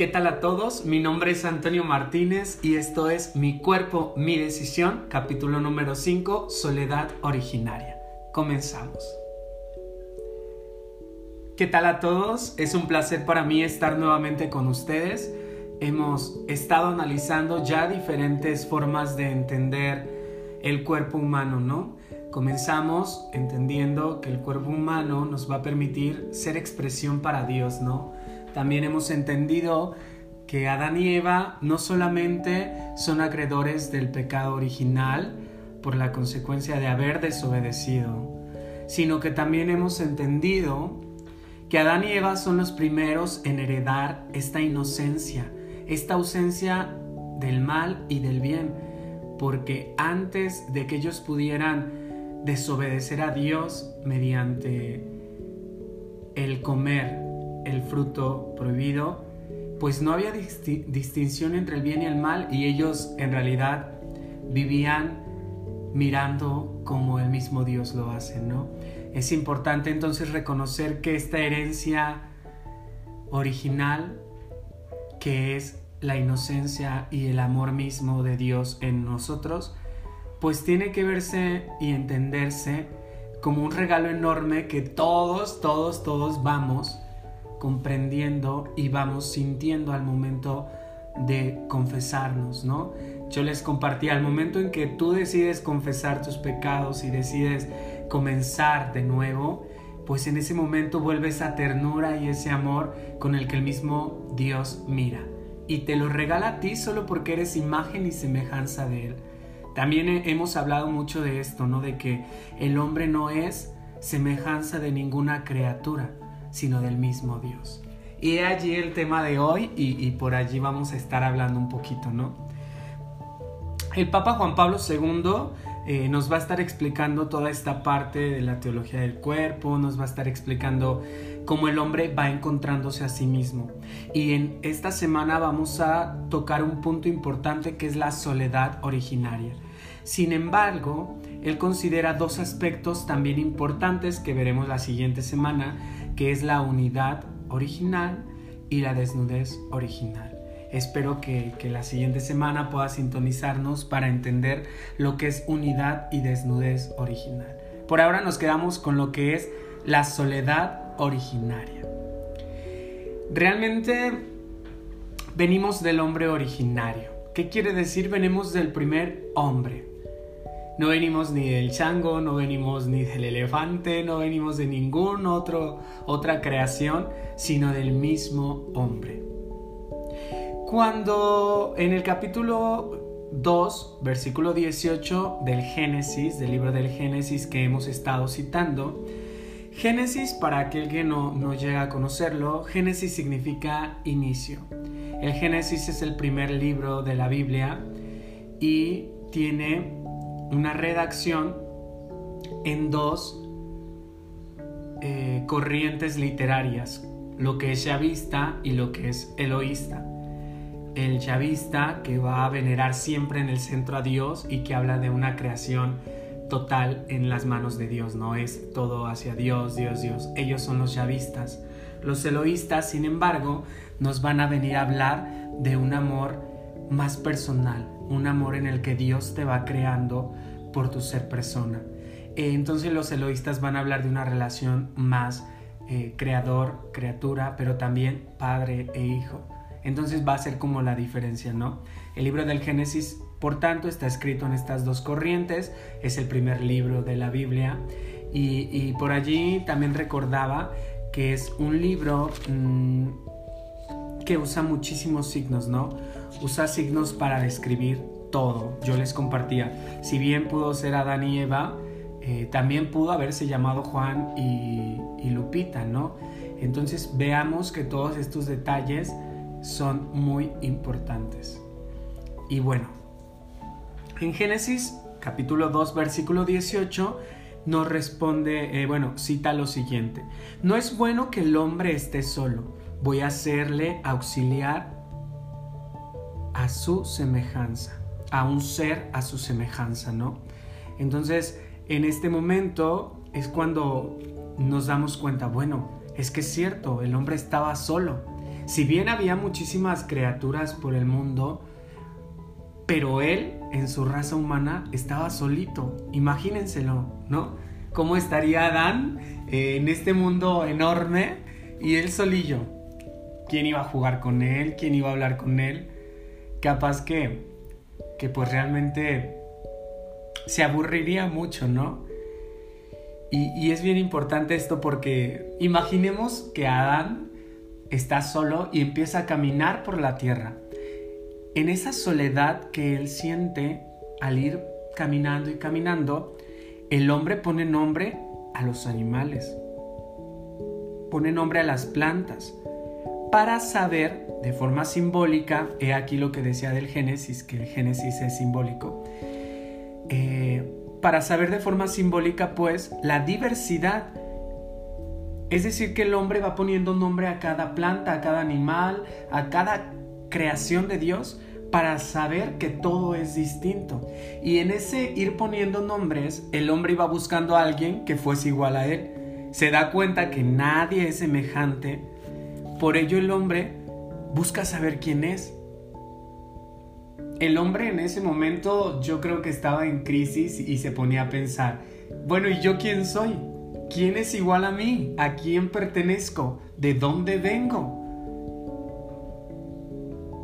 ¿Qué tal a todos? Mi nombre es Antonio Martínez y esto es Mi cuerpo, mi decisión, capítulo número 5, Soledad originaria. Comenzamos. ¿Qué tal a todos? Es un placer para mí estar nuevamente con ustedes. Hemos estado analizando ya diferentes formas de entender el cuerpo humano, ¿no? Comenzamos entendiendo que el cuerpo humano nos va a permitir ser expresión para Dios, ¿no? También hemos entendido que Adán y Eva no solamente son acreedores del pecado original por la consecuencia de haber desobedecido, sino que también hemos entendido que Adán y Eva son los primeros en heredar esta inocencia, esta ausencia del mal y del bien, porque antes de que ellos pudieran desobedecer a Dios mediante el comer el fruto prohibido, pues no había distinción entre el bien y el mal y ellos en realidad vivían mirando como el mismo Dios lo hace, ¿no? Es importante entonces reconocer que esta herencia original, que es la inocencia y el amor mismo de Dios en nosotros, pues tiene que verse y entenderse como un regalo enorme que todos, todos, todos vamos comprendiendo y vamos sintiendo al momento de confesarnos, ¿no? Yo les compartí al momento en que tú decides confesar tus pecados y decides comenzar de nuevo, pues en ese momento vuelve esa ternura y ese amor con el que el mismo Dios mira y te lo regala a ti solo porque eres imagen y semejanza de Él. También hemos hablado mucho de esto, ¿no? De que el hombre no es semejanza de ninguna criatura sino del mismo Dios. Y allí el tema de hoy y, por allí vamos a estar hablando un poquito, ¿no? El Papa Juan Pablo II eh, nos va a estar explicando toda esta parte de la teología del cuerpo, nos va a estar explicando cómo el hombre va encontrándose a sí mismo. Y en esta semana vamos a tocar un punto importante que es la soledad originaria. Sin embargo, él considera dos aspectos también importantes que veremos la siguiente semana que es la unidad original y la desnudez original. Espero que, la siguiente semana pueda sintonizarnos para entender lo que es unidad y desnudez original. Por ahora nos quedamos con lo que es la soledad originaria. Realmente venimos del hombre originario. ¿Qué quiere decir? Venimos del primer hombre. No venimos ni del chango, no venimos ni del elefante, no venimos de ningún otro otra creación, sino del mismo hombre. Cuando en el capítulo 2, versículo 18 del Génesis, del libro del Génesis que hemos estado citando, Génesis, para aquel que no, no llega a conocerlo, Génesis significa inicio. El Génesis es el primer libro de la Biblia y tiene una redacción en dos eh, corrientes literarias, lo que es chavista y lo que es eloísta. El chavista que va a venerar siempre en el centro a Dios y que habla de una creación total en las manos de Dios, no es todo hacia Dios, Dios, Dios. Ellos son los chavistas. Los eloístas, sin embargo, nos van a venir a hablar de un amor más personal, un amor en el que Dios te va creando por tu ser persona. Eh, entonces los eloístas van a hablar de una relación más eh, creador, criatura, pero también padre e hijo. Entonces va a ser como la diferencia, ¿no? El libro del Génesis, por tanto, está escrito en estas dos corrientes, es el primer libro de la Biblia y, por allí también recordaba que es un libro mm, que usa muchísimos signos, ¿no? Usa signos para describir todo. Yo les compartía, si bien pudo ser Adán y Eva, eh, también pudo haberse llamado Juan y, Lupita, ¿no? Entonces veamos que todos estos detalles son muy importantes. Y bueno, en Génesis capítulo 2 versículo 18 nos responde, eh, bueno, cita lo siguiente, no es bueno que el hombre esté solo, voy a hacerle auxiliar a su semejanza, a un ser a su semejanza, ¿no? Entonces, en este momento es cuando nos damos cuenta, bueno, es que es cierto, el hombre estaba solo. Si bien había muchísimas criaturas por el mundo, pero él en su raza humana estaba solito. Imagínenselo, ¿no? ¿Cómo estaría Adán eh, en este mundo enorme y él solillo? ¿Quién iba a jugar con él? ¿Quién iba a hablar con él? Capaz que, que pues realmente se aburriría mucho, ¿no? Y, es bien importante esto porque imaginemos que Adán está solo y empieza a caminar por la tierra. En esa soledad que él siente al ir caminando y caminando, el hombre pone nombre a los animales, pone nombre a las plantas, para saber de forma simbólica, he aquí lo que decía del Génesis, que el Génesis es simbólico, eh, para saber de forma simbólica pues la diversidad. Es decir, que el hombre va poniendo nombre a cada planta, a cada animal, a cada creación de Dios para saber que todo es distinto. Y en ese ir poniendo nombres, el hombre iba buscando a alguien que fuese igual a él. Se da cuenta que nadie es semejante. Por ello el hombre busca saber quién es el hombre en ese momento yo creo que estaba en crisis y se ponía a pensar, bueno, ¿y yo quién soy? ¿Quién es igual a mí? ¿A quién pertenezco? ¿De dónde vengo?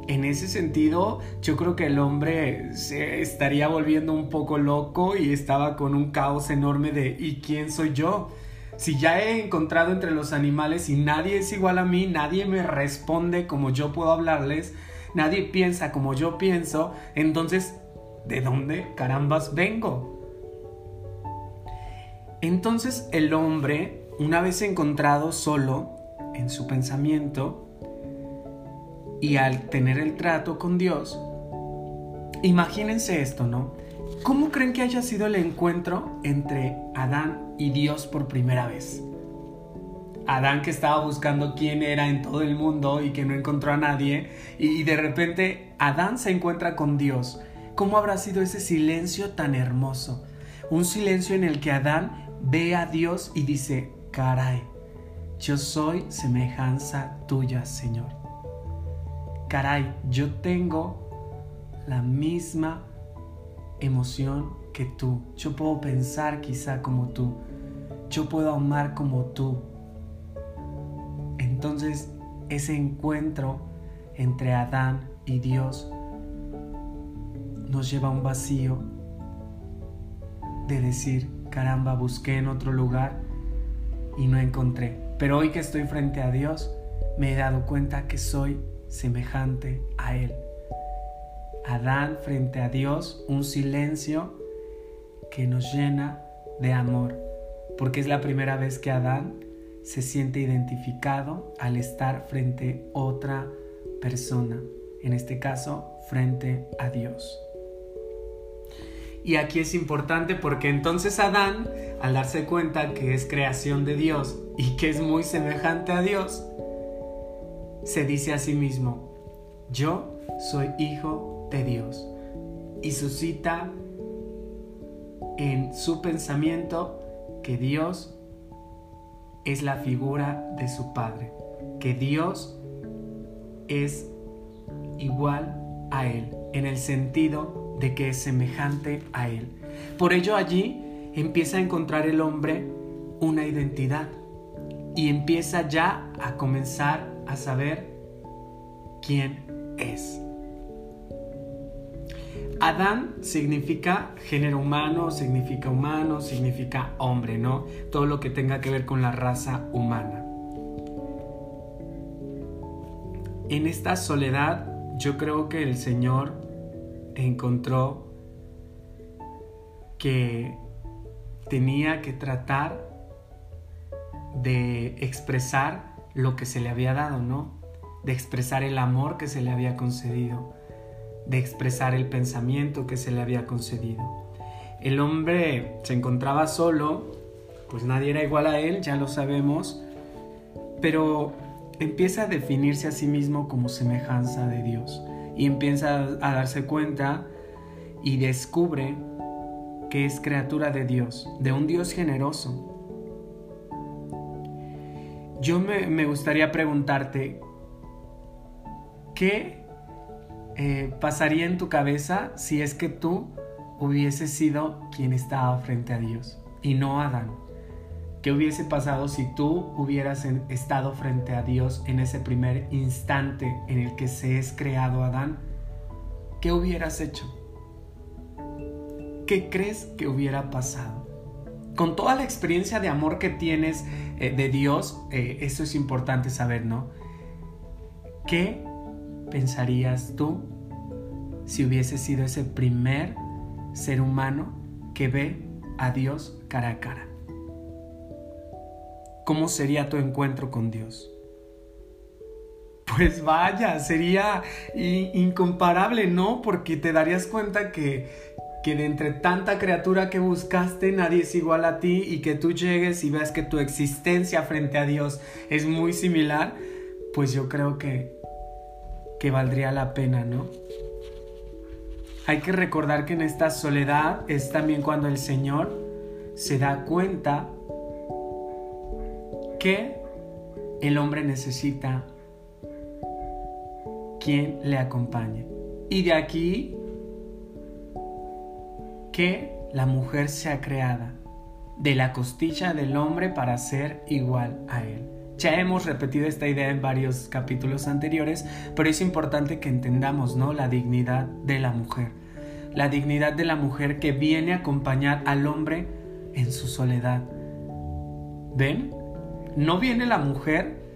En ese sentido, yo creo que el hombre se estaría volviendo un poco loco y estaba con un caos enorme de ¿y quién soy yo? Si ya he encontrado entre los animales y nadie es igual a mí, nadie me responde como yo puedo hablarles, nadie piensa como yo pienso, entonces, ¿de dónde carambas vengo? Entonces el hombre, una vez encontrado solo en su pensamiento, y al tener el trato con Dios, imagínense esto, ¿no? ¿Cómo creen que haya sido el encuentro entre Adán y Dios por primera vez? Adán que estaba buscando quién era en todo el mundo y que no encontró a nadie, y de repente Adán se encuentra con Dios. ¿Cómo habrá sido ese silencio tan hermoso? Un silencio en el que Adán ve a Dios y dice, caray, yo soy semejanza tuya, Señor. Caray, yo tengo la misma emoción que tú. Yo puedo pensar quizá como tú. Yo puedo amar como tú entonces ese encuentro entre Adán y Dios nos lleva a un vacío de decir, caramba, busqué en otro lugar y no encontré. Pero hoy que estoy frente a Dios, me he dado cuenta que soy semejante a Él. Adán frente a Dios, un silencio que nos llena de amor, porque es la primera vez que Adán se siente identificado al estar frente a otra persona, en este caso frente a Dios. Y aquí es importante porque entonces Adán, al darse cuenta que es creación de Dios y que es muy semejante a Dios, se dice a sí mismo, yo soy hijo de Dios. Y suscita en su pensamiento que Dios es la figura de su Padre, que Dios es igual a Él, en el sentido de que es semejante a Él. Por ello allí empieza a encontrar el hombre una identidad y empieza ya a comenzar a saber quién es. Adán significa género humano, significa humano, significa hombre, ¿no? Todo lo que tenga que ver con la raza humana. En esta soledad yo creo que el Señor encontró que tenía que tratar de expresar lo que se le había dado, ¿no? De expresar el amor que se le había concedido de expresar el pensamiento que se le había concedido. El hombre se encontraba solo, pues nadie era igual a él, ya lo sabemos, pero empieza a definirse a sí mismo como semejanza de Dios y empieza a darse cuenta y descubre que es criatura de Dios, de un Dios generoso. Yo me, me gustaría preguntarte, ¿qué eh, pasaría en tu cabeza si es que tú hubieses sido quien estaba frente a Dios y no Adán? ¿Qué hubiese pasado si tú hubieras estado frente a Dios en ese primer instante en el que se es creado Adán? ¿Qué hubieras hecho? ¿Qué crees que hubiera pasado? Con toda la experiencia de amor que tienes eh, de Dios, eh, eso es importante saber, ¿no? ¿Qué pensarías tú si hubiese sido ese primer ser humano que ve a Dios cara a cara? ¿Cómo sería tu encuentro con Dios? Pues vaya, sería incomparable, ¿no? Porque te darías cuenta que, que de entre tanta criatura que buscaste, nadie es igual a ti y que tú llegues y veas que tu existencia frente a Dios es muy similar, pues yo creo que, que valdría la pena, ¿no? Hay que recordar que en esta soledad es también cuando el Señor se da cuenta que el hombre necesita quien le acompañe. Y de aquí que la mujer sea creada de la costilla del hombre para ser igual a él. Ya hemos repetido esta idea en varios capítulos anteriores, pero es importante que entendamos, ¿no? La dignidad de la mujer. La dignidad de la mujer que viene a acompañar al hombre en su soledad. ¿Ven? No viene la mujer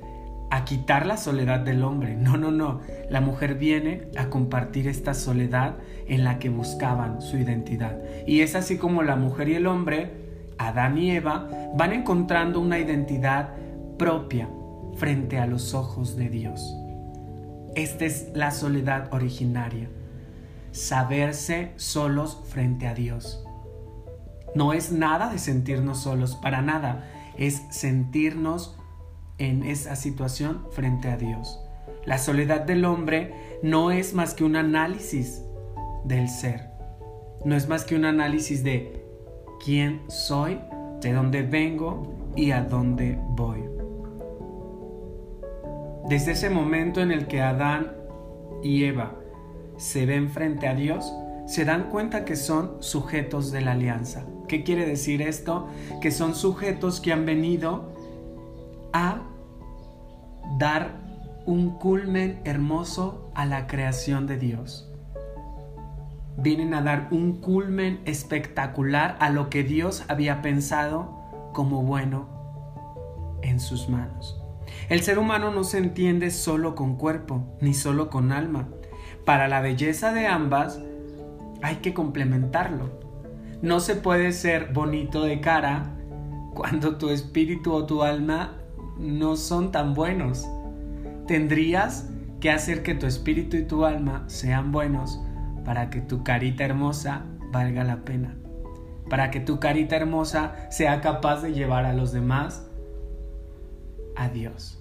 a quitar la soledad del hombre. No, no, no. La mujer viene a compartir esta soledad en la que buscaban su identidad. Y es así como la mujer y el hombre, Adán y Eva, van encontrando una identidad propia frente a los ojos de Dios. Esta es la soledad originaria, saberse solos frente a Dios. No es nada de sentirnos solos, para nada, es sentirnos en esa situación frente a Dios. La soledad del hombre no es más que un análisis del ser, no es más que un análisis de quién soy, de dónde vengo y a dónde voy. Desde ese momento en el que Adán y Eva se ven frente a Dios, se dan cuenta que son sujetos de la alianza. ¿Qué quiere decir esto? Que son sujetos que han venido a dar un culmen hermoso a la creación de Dios. Vienen a dar un culmen espectacular a lo que Dios había pensado como bueno en sus manos. El ser humano no se entiende solo con cuerpo, ni solo con alma. Para la belleza de ambas hay que complementarlo. No se puede ser bonito de cara cuando tu espíritu o tu alma no son tan buenos. Tendrías que hacer que tu espíritu y tu alma sean buenos para que tu carita hermosa valga la pena. Para que tu carita hermosa sea capaz de llevar a los demás a Dios.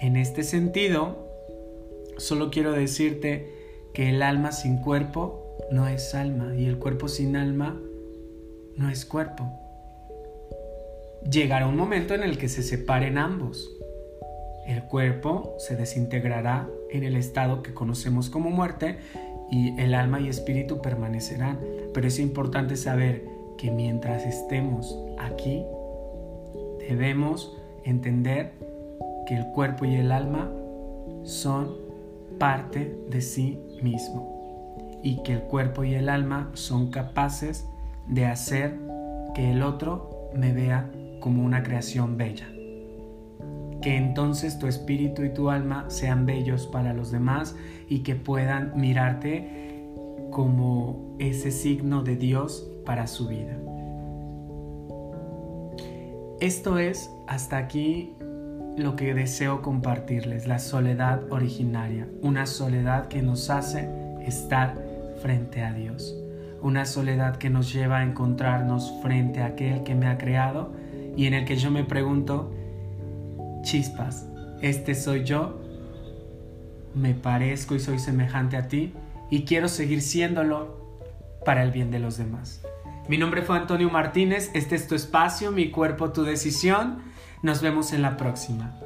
En este sentido, solo quiero decirte que el alma sin cuerpo no es alma y el cuerpo sin alma no es cuerpo. Llegará un momento en el que se separen ambos. El cuerpo se desintegrará en el estado que conocemos como muerte y el alma y espíritu permanecerán. Pero es importante saber que mientras estemos aquí, debemos entender que el cuerpo y el alma son parte de sí mismo y que el cuerpo y el alma son capaces de hacer que el otro me vea como una creación bella. Que entonces tu espíritu y tu alma sean bellos para los demás y que puedan mirarte como ese signo de Dios para su vida. Esto es hasta aquí lo que deseo compartirles, la soledad originaria, una soledad que nos hace estar frente a Dios, una soledad que nos lleva a encontrarnos frente a aquel que me ha creado y en el que yo me pregunto, chispas, este soy yo, me parezco y soy semejante a ti y quiero seguir siéndolo para el bien de los demás. Mi nombre fue Antonio Martínez, este es tu espacio, mi cuerpo, tu decisión. Nos vemos en la próxima.